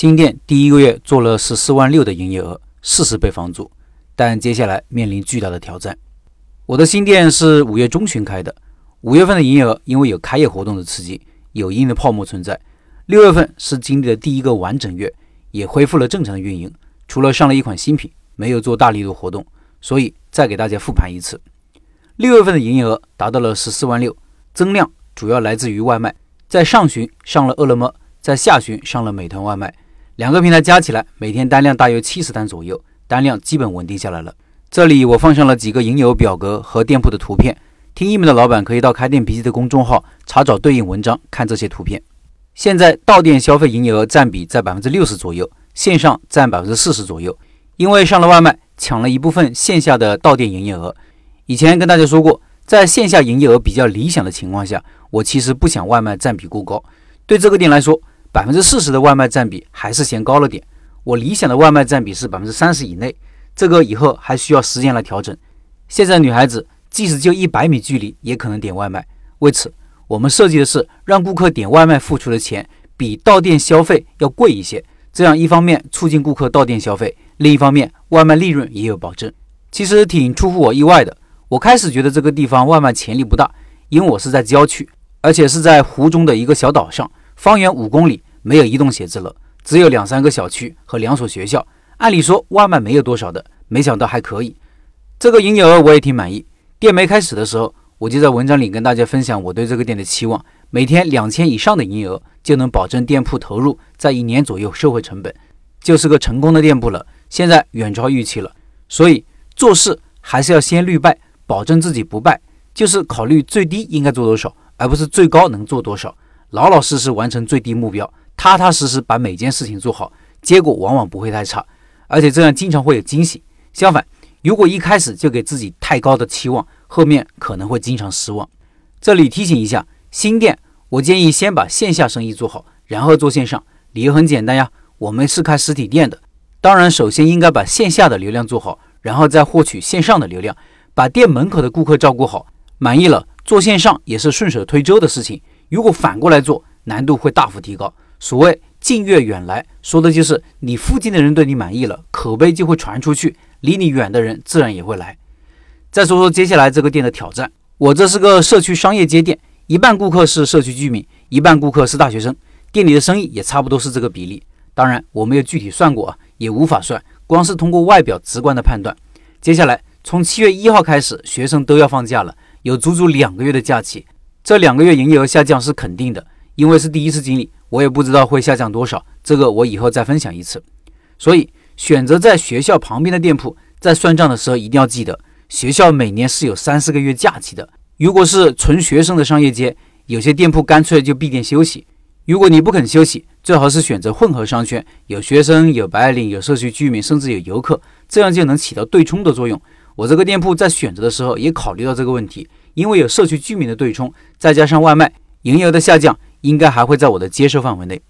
新店第一个月做了十四万六的营业额，四十倍房租，但接下来面临巨大的挑战。我的新店是五月中旬开的，五月份的营业额因为有开业活动的刺激，有一定的泡沫存在。六月份是经历的第一个完整月，也恢复了正常的运营，除了上了一款新品，没有做大力度活动，所以再给大家复盘一次。六月份的营业额达到了十四万六，增量主要来自于外卖，在上旬上了饿了么，在下旬上了美团外卖，两个平台加起来每天单量大约七十单左右，单量基本稳定下来了。这里我放上了几个营业额表格和店铺的图片，听音频的老板可以到开店笔记的公众号查找对应文章看这些图片。现在到店消费营业额占比在百分之六十左右，线上占百分之四十左右，因为上了外卖抢了一部分线下的到店营业额。以前跟大家说过，在线下营业额比较理想的情况下，我其实不想外卖占比过高。对这个店来说，百分之四十的外卖占比还是嫌高了点。我理想的外卖占比是百分之三十以内，这个以后还需要时间来调整。现在女孩子即使就一百米距离也可能点外卖，为此我们设计的是让顾客点外卖付出的钱比到店消费要贵一些，这样一方面促进顾客到店消费，另一方面外卖利润也有保证。其实挺出乎我意外的。我开始觉得这个地方外卖潜力不大，因为我是在郊区，而且是在湖中的一个小岛上，方圆五公里没有移动写字楼，只有两三个小区和两所学校。按理说外卖没有多少的，没想到还可以。这个营业额我也挺满意。店没开始的时候，我就在文章里跟大家分享我对这个店的期望：每天两千以上的营业额就能保证店铺投入在一年左右收回成本，就是个成功的店铺了。现在远超预期了，所以做事还是要先虑败。保证自己不败，就是考虑最低应该做多少，而不是最高能做多少。老老实实完成最低目标，踏踏实实把每件事情做好，结果往往不会太差，而且这样经常会有惊喜。相反，如果一开始就给自己太高的期望，后面可能会经常失望。这里提醒一下，新店我建议先把线下生意做好，然后做线上。理由很简单呀，我们是开实体店的，当然首先应该把线下的流量做好，然后再获取线上的流量。把店门口的顾客照顾好，满意了，做线上也是顺手推舟的事情。如果反过来做，难度会大幅提高。所谓近悦远来，说的就是你附近的人对你满意了，口碑就会传出去，离你远的人自然也会来。再说说接下来这个店的挑战，我这是个社区商业街店，一半顾客是社区居民，一半顾客是大学生，店里的生意也差不多是这个比例。当然我没有具体算过啊，也无法算，光是通过外表直观的判断。接下来。从七月一号开始，学生都要放假了，有足足两个月的假期。这两个月营业额下降是肯定的，因为是第一次经历，我也不知道会下降多少，这个我以后再分享一次。所以选择在学校旁边的店铺，在算账的时候一定要记得，学校每年是有三四个月假期的。如果是纯学生的商业街，有些店铺干脆就闭店休息。如果你不肯休息，最好是选择混合商圈，有学生、有白领、有社区居民，甚至有游客，这样就能起到对冲的作用。我这个店铺在选择的时候也考虑到这个问题，因为有社区居民的对冲，再加上外卖营业额的下降，应该还会在我的接受范围内。